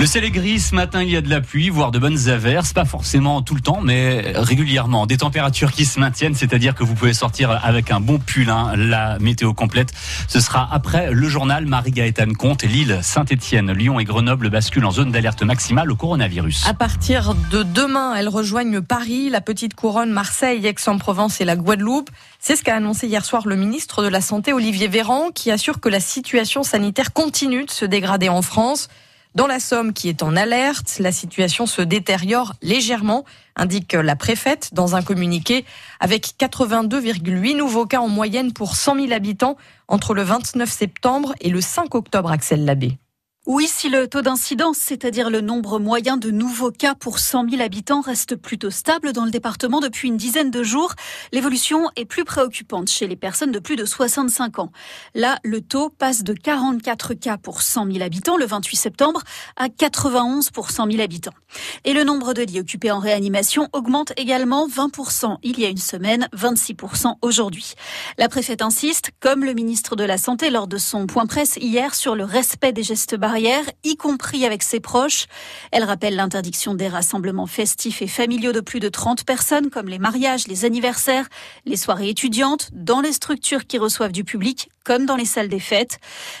Le ciel est gris, ce matin il y a de la pluie, voire de bonnes averses, pas forcément tout le temps, mais régulièrement. Des températures qui se maintiennent, c'est-à-dire que vous pouvez sortir avec un bon pull. Hein. La météo complète, ce sera après le journal Marie-Gaëtane Comte. Lille, Saint-Etienne, Lyon et Grenoble basculent en zone d'alerte maximale au coronavirus. À partir de demain, elles rejoignent Paris, la Petite Couronne, Marseille, Aix-en-Provence et la Guadeloupe. C'est ce qu'a annoncé hier soir le ministre de la Santé, Olivier Véran, qui assure que la situation sanitaire continue de se dégrader en France. Dans la Somme, qui est en alerte, la situation se détériore légèrement, indique la préfète dans un communiqué, avec 82,8 nouveaux cas en moyenne pour 100 000 habitants entre le 29 septembre et le 5 octobre, Axel Labbé. Oui, si le taux d'incidence, c'est-à-dire le nombre moyen de nouveaux cas pour 100 000 habitants, reste plutôt stable dans le département depuis une dizaine de jours, l'évolution est plus préoccupante chez les personnes de plus de 65 ans. Là, le taux passe de 44 cas pour 100 000 habitants le 28 septembre à 91 pour 100 000 habitants. Et le nombre de lits occupés en réanimation augmente également 20% il y a une semaine, 26% aujourd'hui. La préfète insiste, comme le ministre de la Santé lors de son point presse hier sur le respect des gestes barrières y compris avec ses proches. Elle rappelle l'interdiction des rassemblements festifs et familiaux de plus de 30 personnes, comme les mariages, les anniversaires, les soirées étudiantes, dans les structures qui reçoivent du public, comme dans les salles des fêtes.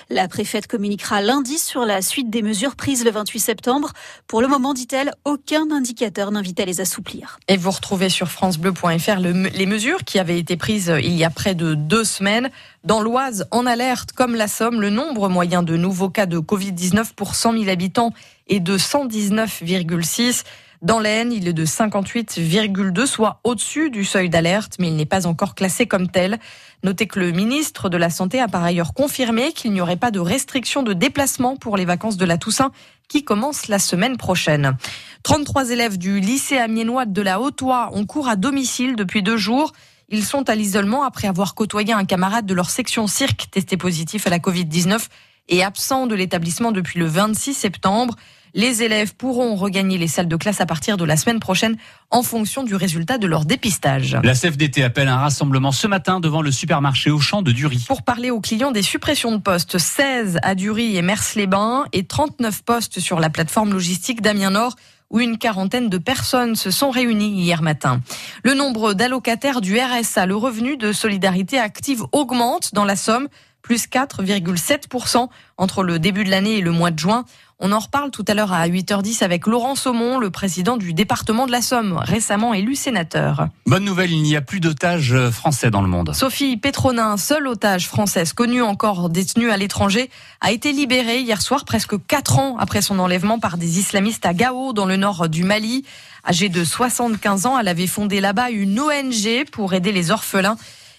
La préfète communiquera lundi sur la suite des mesures prises le 28 septembre. Pour le moment, dit-elle, aucun indicateur n'invite à les assouplir. Et vous retrouvez sur francebleu.fr les mesures qui avaient été prises il y a près de deux semaines. Dans l'Oise, en alerte, comme la Somme, le nombre moyen de nouveaux cas de Covid-19 pour 100 000 habitants est de 119,6. Dans l'Aisne, il est de 58,2, soit au-dessus du seuil d'alerte, mais il n'est pas encore classé comme tel. Notez que le ministre de la Santé a par ailleurs confirmé qu'il n'y aurait pas de restriction de déplacement pour les vacances de la Toussaint qui commencent la semaine prochaine. 33 élèves du lycée amiénois de la Haute-Oie ont cours à domicile depuis deux jours. Ils sont à l'isolement après avoir côtoyé un camarade de leur section cirque testé positif à la Covid-19 et absent de l'établissement depuis le 26 septembre. Les élèves pourront regagner les salles de classe à partir de la semaine prochaine en fonction du résultat de leur dépistage. La CFDT appelle un rassemblement ce matin devant le supermarché Auchan de Dury. Pour parler aux clients des suppressions de postes, 16 à Dury et Mers-les-Bains et 39 postes sur la plateforme logistique d'Amiens Nord où une quarantaine de personnes se sont réunies hier matin. Le nombre d'allocataires du RSA, le revenu de solidarité active, augmente dans la Somme, plus 4,7% entre le début de l'année et le mois de juin. On en reparle tout à l'heure à 8h10 avec Laurent Saumon, le président du département de la Somme, récemment élu sénateur. Bonne nouvelle, il n'y a plus d'otages français dans le monde. Sophie Pétronin, seule otage française connue encore détenue à l'étranger, a été libérée hier soir, presque 4 ans après son enlèvement par des islamistes à Gao, dans le nord du Mali. Âgée de 75 ans, elle avait fondé là-bas une ONG pour aider les orphelins.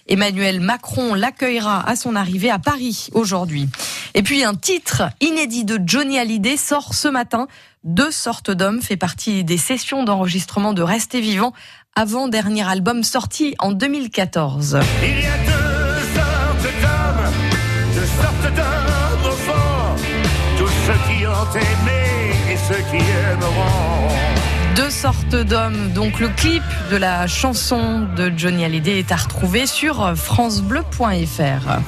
Emmanuel Macron l'accueillera à son arrivée à Paris aujourd'hui. Et puis un titre inédit de Johnny Hallyday sort ce matin. Deux sortes d'hommes fait partie des sessions d'enregistrement de Rester vivant avant dernier album sorti en 2014. Il y a deux sortes d'hommes, deux sortes d'hommes au tous ceux qui ont aimé et ceux qui aimeront. Deux sortes d'hommes. Donc le clip de la chanson de Johnny Hallyday est à retrouver sur francebleu.fr.